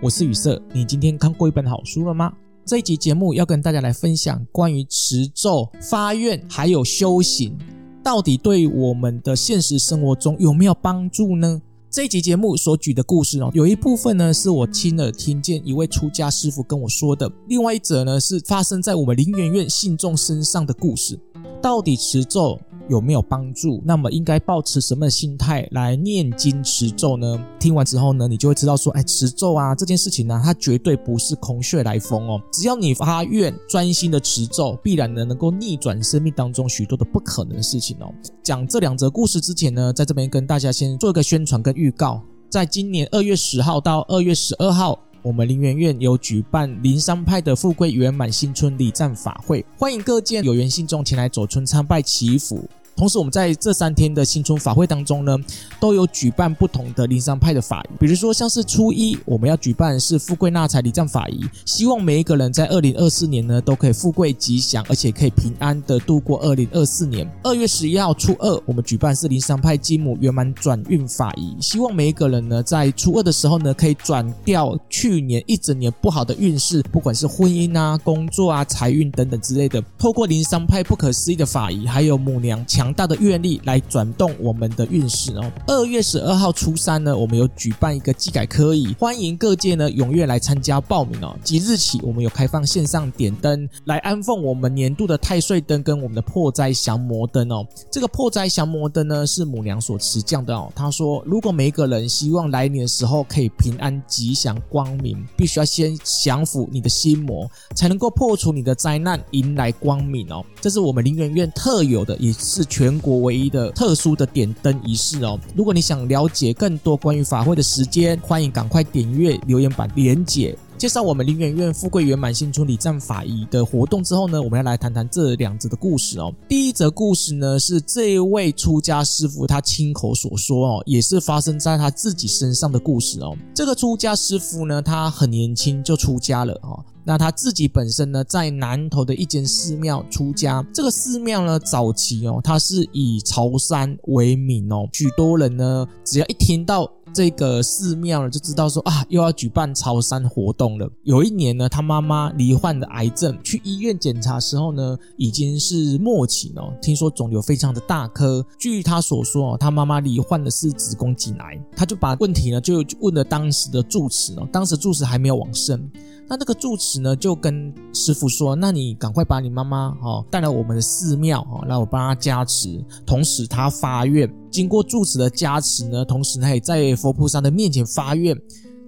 我是雨色。你今天看过一本好书了吗？这一集节目要跟大家来分享关于持咒、发愿还有修行，到底对我们的现实生活中有没有帮助呢？这一集节目所举的故事哦，有一部分呢是我亲耳听见一位出家师傅跟我说的，另外一则呢是发生在我们林园院信众身上的故事。到底持咒有没有帮助？那么应该抱持什么心态来念经持咒呢？听完之后呢，你就会知道说，哎，持咒啊这件事情呢、它绝对不是空穴来风哦。只要你发愿，专心的持咒，必然呢能够逆转生命当中许多的不可能的事情哦。讲这两则故事之前呢，在这边跟大家先做一个宣传跟预告，在今年二月十号到二月十二号。我们林园院有举办灵山派的富贵圆满新春礼赞法会，欢迎各界有缘信众前来走春参拜祈福。同时，我们在这三天的新春法会当中呢，都有举办不同的灵山派的法仪，比如说像是初一，我们要举办是富贵纳财礼赞法仪，希望每一个人在二零二四年呢都可以富贵吉祥，而且可以平安的度过二零二四年。二月十一号初二，我们举办是灵山派金母圆满转运法仪，希望每一个人呢在初二的时候呢可以转掉去年一整年不好的运势，不管是婚姻啊、工作啊、财运等等之类的，透过灵山派不可思议的法仪，还有母娘强。强大的愿力来转动我们的运势哦。二月十二号初三呢，我们有举办一个祭改科仪，欢迎各界呢踊跃来参加报名哦。即日起，我们有开放线上点灯来安奉我们年度的太岁灯跟我们的破灾降魔灯哦。这个破灾降魔灯呢是母娘所持降的哦。他说，如果每一个人希望来年的时候可以平安吉祥光明，必须要先降服你的心魔，才能够破除你的灾难，迎来光明哦。这是我们林园院特有的，也是全国唯一的特殊的点灯仪式哦。如果你想了解更多关于法会的时间，欢迎赶快点阅留言板连结。介绍我们林园院富贵圆满新春礼赞法仪的活动之后呢，我们要来谈谈这两则的故事哦。第一则故事呢是这一位出家师父他亲口所说哦，也是发生在他自己身上的故事哦。这个出家师父呢，他很年轻就出家了哦。那他自己本身呢，在南投的一间寺庙出家。这个寺庙呢，早期哦，它是以朝山为名哦。许多人呢，只要一听到这个寺庙呢，就知道说啊，又要举办朝山活动了。有一年呢，他妈妈罹患了癌症，去医院检查时候呢，已经是末期了。听说肿瘤非常的大颗。据他所说哦，他妈妈罹患的是子宫颈癌。他就把问题呢，就问了当时的住持哦，当时住持还没有往生。那这个住持呢，就跟师父说：“那你赶快把你妈妈哈带来我们的寺庙哈，让我帮他加持。同时，他发愿，经过住持的加持呢，同时他也在佛菩萨的面前发愿。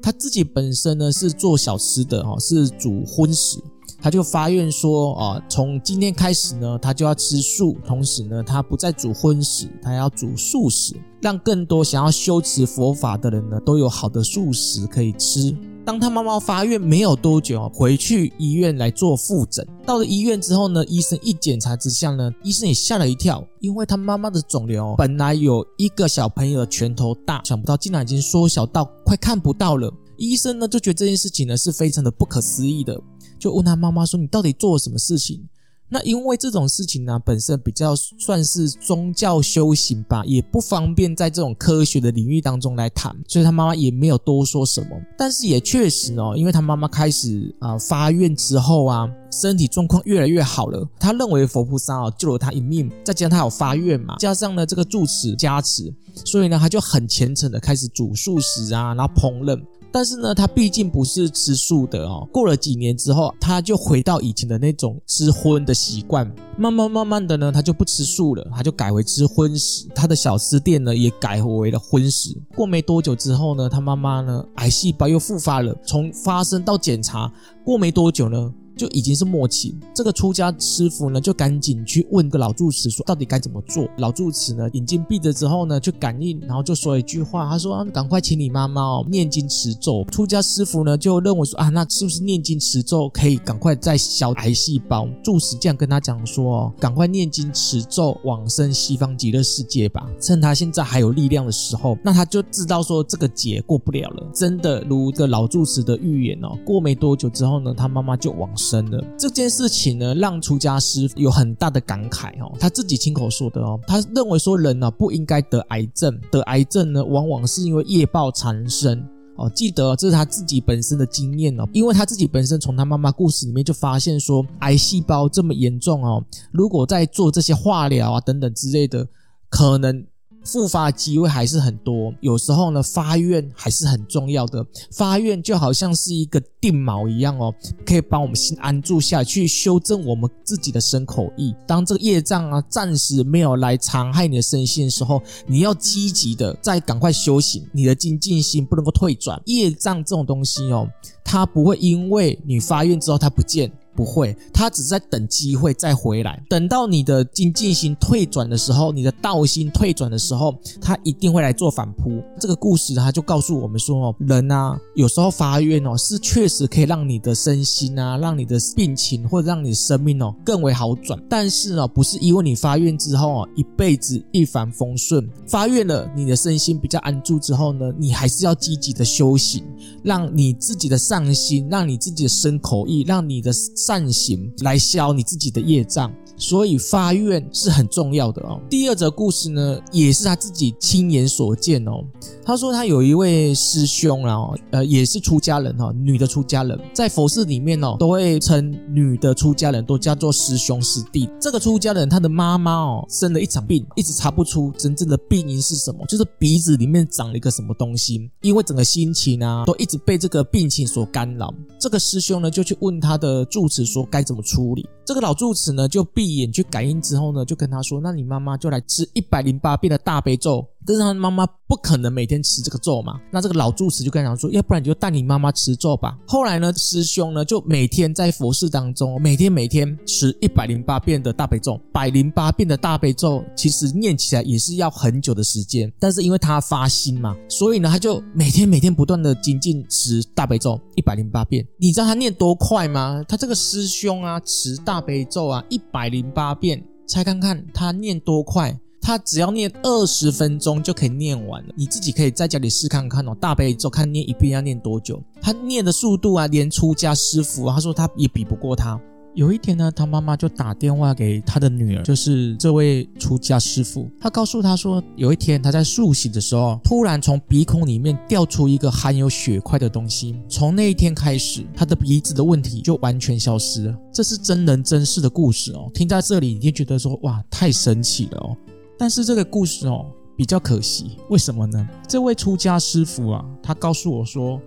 他自己本身呢是做小吃的哈，是煮荤食，他就发愿说啊，从今天开始呢，他就要吃素，同时呢，他不再煮荤食，他要煮素食，让更多想要修持佛法的人呢，都有好的素食可以吃。”当他妈妈发愿没有多久，回去医院来做复诊。到了医院之后呢，医生一检查之下呢，医生也吓了一跳，因为他妈妈的肿瘤本来有一个小朋友的拳头大，想不到竟然已经缩小到快看不到了。医生呢就觉得这件事情呢是非常的不可思议的，就问他妈妈说：“你到底做了什么事情？”那因为这种事情呢，本身比较算是宗教修行吧，也不方便在这种科学的领域当中来谈，所以他妈妈也没有多说什么。但是也确实哦，因为他妈妈开始啊、呃、发愿之后啊，身体状况越来越好了。他认为佛菩萨啊救了他一命，再加上他有发愿嘛，加上呢这个住持加持，所以呢他就很虔诚的开始煮素食啊，然后烹饪。但是呢，他毕竟不是吃素的哦。过了几年之后，他就回到以前的那种吃荤的习惯。慢慢慢慢的呢，他就不吃素了，他就改为吃荤食。他的小吃店呢，也改为了荤食。过没多久之后呢，他妈妈呢，癌细胞又复发了。从发生到检查，过没多久呢。就已经是末期，这个出家师傅呢，就赶紧去问个老住持说，到底该怎么做？老住持呢，眼睛闭着之后呢，就感应，然后就说一句话，他说：“啊，赶快请你妈妈哦，念经持咒。”出家师傅呢，就认为说：“啊，那是不是念经持咒可以赶快再消癌细胞？”住持这样跟他讲说：“哦，赶快念经持咒，往生西方极乐世界吧，趁他现在还有力量的时候。”那他就知道说这个劫过不了了。真的如个老住持的预言哦，过没多久之后呢，他妈妈就往生。真的这件事情呢，让出家师有很大的感慨哦。他自己亲口说的哦，他认为说人呢不应该得癌症，得癌症呢往往是因为业报缠身哦，记得这是他自己本身的经验哦，因为他自己本身从他妈妈故事里面就发现说，癌细胞这么严重哦，如果在做这些化疗啊等等之类的，可能。复发机会还是很多，有时候呢，发愿还是很重要的。发愿就好像是一个定锚一样哦，可以帮我们心安住下去，修正我们自己的身口意。当这个业障啊暂时没有来残害你的身心的时候，你要积极的再赶快修行，你的精进心不能够退转。业障这种东西哦，它不会因为你发愿之后它不见。不会，他只是在等机会再回来。等到你的精进心退转的时候，你的道心退转的时候，他一定会来做反扑。这个故事他就告诉我们说哦，人啊，有时候发愿哦，是确实可以让你的身心啊，让你的病情或者让你的生命哦更为好转。但是哦，不是因为你发愿之后哦，一辈子一帆风顺。发愿了，你的身心比较安住之后呢，你还是要积极的修行，让你自己的上心，让你自己的身口意，让你的。善行来消你自己的业障，所以发愿是很重要的哦。第二则故事呢，也是他自己亲眼所见哦。他说他有一位师兄啊，呃，也是出家人哈，女的出家人，在佛寺里面哦，都会称女的出家人都叫做师兄师弟。这个出家人他的妈妈哦，生了一场病，一直查不出真正的病因是什么，就是鼻子里面长了一个什么东西，因为整个心情啊，都一直被这个病情所干扰。这个师兄呢，就去问他的住持说该怎么处理。这个老住持呢，就闭眼去感应之后呢，就跟他说：“那你妈妈就来吃一百零八遍的大悲咒。”但是他妈妈不可能每天吃这个咒嘛，那这个老住持就跟他讲说，要不然你就带你妈妈吃咒吧。后来呢，师兄呢就每天在佛寺当中，每天每天吃一百零八遍的大悲咒。百零八遍的大悲咒其实念起来也是要很久的时间，但是因为他发心嘛，所以呢他就每天每天不断的精进持大悲咒一百零八遍。你知道他念多快吗？他这个师兄啊，持大悲咒啊一百零八遍，猜看看他念多快。他只要念二十分钟就可以念完了，你自己可以在家里试看看哦。大悲咒看念一遍要念多久？他念的速度啊，连出家师父啊，他说他也比不过他。有一天呢，他妈妈就打电话给他的女儿，就是这位出家师父，他告诉他说，有一天他在漱洗的时候，突然从鼻孔里面掉出一个含有血块的东西。从那一天开始，他的鼻子的问题就完全消失了。这是真人真事的故事哦。听在这里，你就觉得说哇，太神奇了哦。但是这个故事哦比较可惜，为什么呢？这位出家师傅啊，他告诉我说，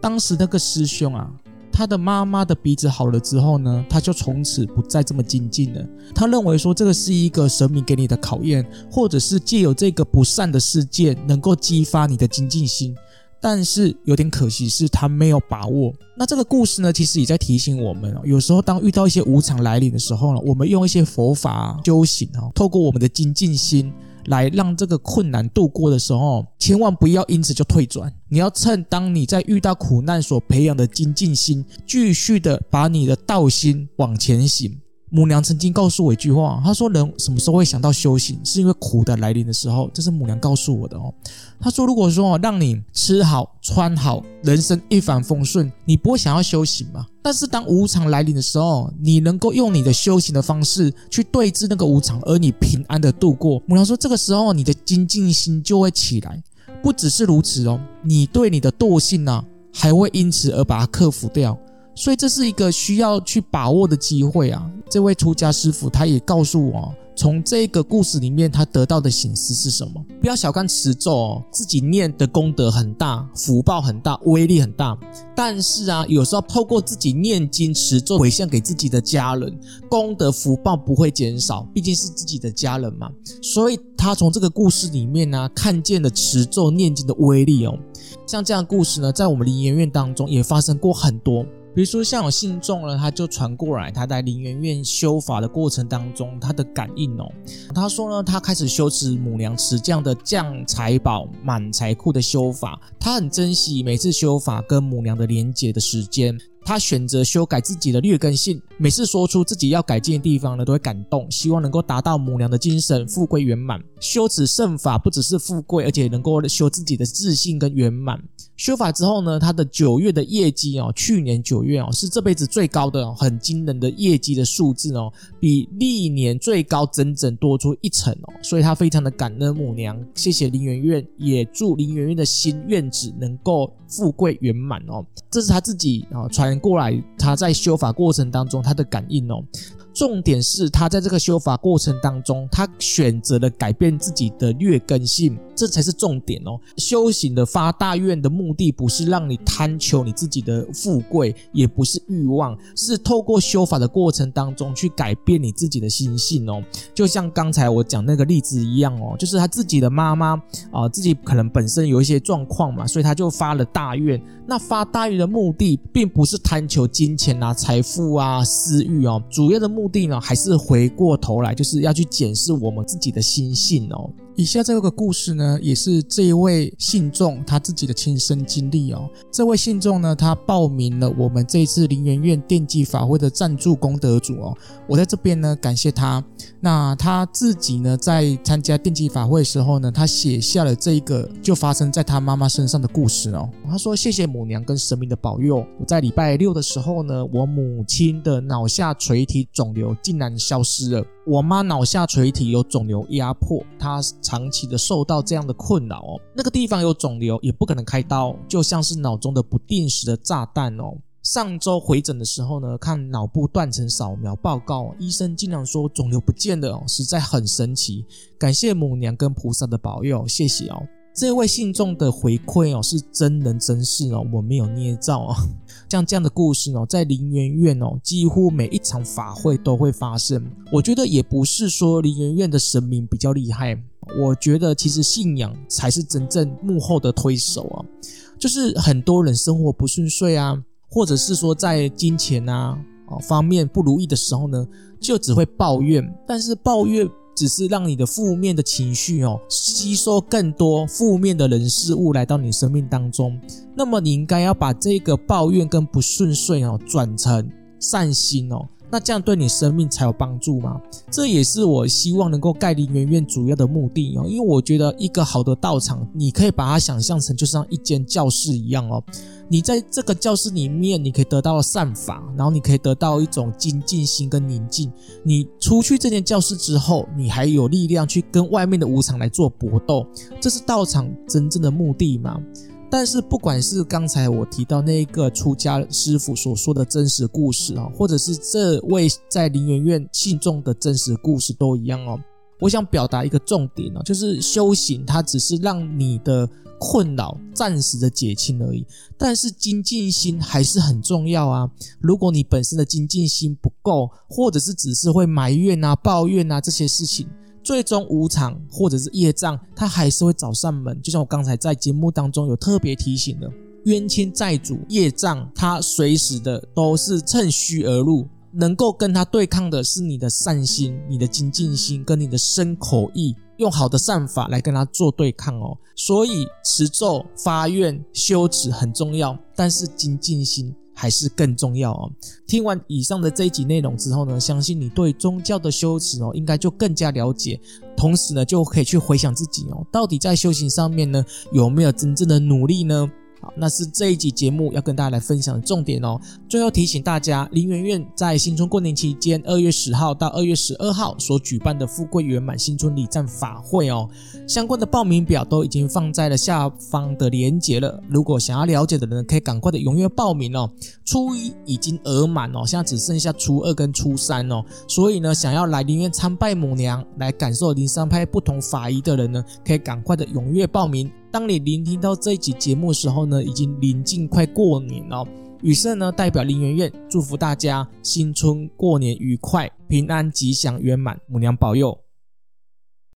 当时那个师兄啊，他的妈妈的鼻子好了之后呢，他就从此不再这么精进了。他认为说这个是一个神明给你的考验，或者是借由这个不善的事件能够激发你的精进心。但是有点可惜是他没有把握。那这个故事呢，其实也在提醒我们哦，有时候当遇到一些无常来临的时候呢，我们用一些佛法修行哦，透过我们的精进心来让这个困难度过的时候，千万不要因此就退转。你要趁当你在遇到苦难所培养的精进心，继续的把你的道心往前行。母娘曾经告诉我一句话，她说：“人什么时候会想到修行，是因为苦的来临的时候。”这是母娘告诉我的哦。她说：“如果说让你吃好穿好，人生一帆风顺，你不会想要修行吗？但是当无常来临的时候，你能够用你的修行的方式去对治那个无常，而你平安的度过。”母娘说：“这个时候你的精进心就会起来。不只是如此哦，你对你的惰性呢，还会因此而把它克服掉。”所以这是一个需要去把握的机会啊！这位出家师父他也告诉我，从这个故事里面他得到的醒思是什么？不要小看持咒哦，自己念的功德很大，福报很大，威力很大。但是啊，有时候透过自己念经持咒回向给自己的家人，功德福报不会减少，毕竟是自己的家人嘛。所以他从这个故事里面呢、看见了持咒念经的威力哦。像这样的故事呢，在我们灵研院当中也发生过很多。比如说，像有信众呢，他就传过来，他在灵源院修法的过程当中，他的感应哦。他说呢，他开始修持母娘持这样的降财宝、满财库的修法，他很珍惜每次修法跟母娘的连结的时间。他选择修改自己的劣根性，每次说出自己要改进的地方呢，都会感动，希望能够达到母娘的精神，富贵圆满。修持圣法不只是富贵，而且能够修自己的自信跟圆满。修法之后呢，他的九月的业绩哦，去年九月哦是这辈子最高的，哦很惊人的业绩的数字哦，比历年最高整整多出一成哦，所以他非常的感恩母娘，谢谢林媛媛，也祝林媛媛的新院子能够富贵圆满哦，这是他自己啊传过来，他在修法过程当中他的感应哦。重点是他在这个修法过程当中，他选择了改变自己的劣根性，这才是重点哦。修行的发大愿的目的，不是让你贪求你自己的富贵，也不是欲望，是透过修法的过程当中去改变你自己的心性哦。就像刚才我讲那个例子一样哦，就是他自己的妈妈啊，自己可能本身有一些状况嘛，所以他就发了大大愿。那发大愿的目的，并不是贪求金钱啊、财富啊、私欲哦，主要的目的呢，还是回过头来，就是要去检视我们自己的心性哦。以下这个故事呢，也是这一位信众他自己的亲身经历哦。这位信众呢，他报名了我们这一次林媛媛电击法会的赞助功德主哦。我在这边呢，感谢他。那他自己呢，在参加电击法会的时候呢，他写下了这一个就发生在他妈妈身上的故事哦。他说：“谢谢母娘跟神明的保佑，我在礼拜六的时候呢，我母亲的脑下垂体肿瘤竟然消失了。我妈脑下垂体有肿瘤压迫，她。”长期的受到这样的困扰哦，那个地方有肿瘤，也不可能开刀，就像是脑中的不定时的炸弹哦。上周回诊的时候呢，看脑部断层扫描报告，医生竟然说肿瘤不见了哦，实在很神奇。感谢母娘跟菩萨的保佑，谢谢哦。这位信众的回馈哦，是真人真事哦，我没有捏造哦。像这样的故事哦，在林园院哦，几乎每一场法会都会发生。我觉得也不是说林园院的神明比较厉害。我觉得其实信仰才是真正幕后的推手啊，就是很多人生活不顺遂啊，或者是说在金钱啊方面不如意的时候呢，就只会抱怨，但是抱怨只是让你的负面的情绪哦吸收更多负面的人事物来到你生命当中，那么你应该要把这个抱怨跟不顺遂哦转成善心哦。那这样对你生命才有帮助吗？这也是我希望能够盖林媛媛主要的目的哦。因为我觉得一个好的道场，你可以把它想象成就像一间教室一样哦。你在这个教室里面，你可以得到善法，然后你可以得到一种精进心跟宁静。你出去这间教室之后，你还有力量去跟外面的无常来做搏斗。这是道场真正的目的吗？但是，不管是刚才我提到那一个出家师傅所说的真实故事啊，或者是这位在林媛媛信众的真实故事都一样哦。我想表达一个重点哦，就是修行它只是让你的困扰暂时的减轻而已，但是精进心还是很重要啊。如果你本身的精进心不够，或者是只是会埋怨啊、抱怨啊这些事情。最终无常或者是业障，他还是会找上门。就像我刚才在节目当中有特别提醒的，冤亲债主、业障，他随时的都是趁虚而入。能够跟他对抗的是你的善心、你的精进心跟你的身口意，用好的善法来跟他做对抗哦。所以持咒、发愿、修持很重要，但是精进心。还是更重要哦。听完以上的这一集内容之后呢，相信你对宗教的修持哦，应该就更加了解。同时呢，就可以去回想自己哦，到底在修行上面呢，有没有真正的努力呢？好，那是这一集节目要跟大家来分享的重点哦。最后提醒大家，林媛媛在新春过年期间，二月十号到二月十二号所举办的富贵圆满新春礼赞法会哦，相关的报名表都已经放在了下方的链接了。如果想要了解的人，可以赶快的踊跃报名哦。初一已经额满哦，现在只剩下初二跟初三哦。所以呢，想要来林园参拜母娘，来感受灵山派不同法仪的人呢，可以赶快的踊跃报名。当你聆听到这一集节目的时候呢，已经临近快过年了。雨色呢，代表林媛媛祝福大家新春过年愉快、平安吉祥圆满，母娘保佑。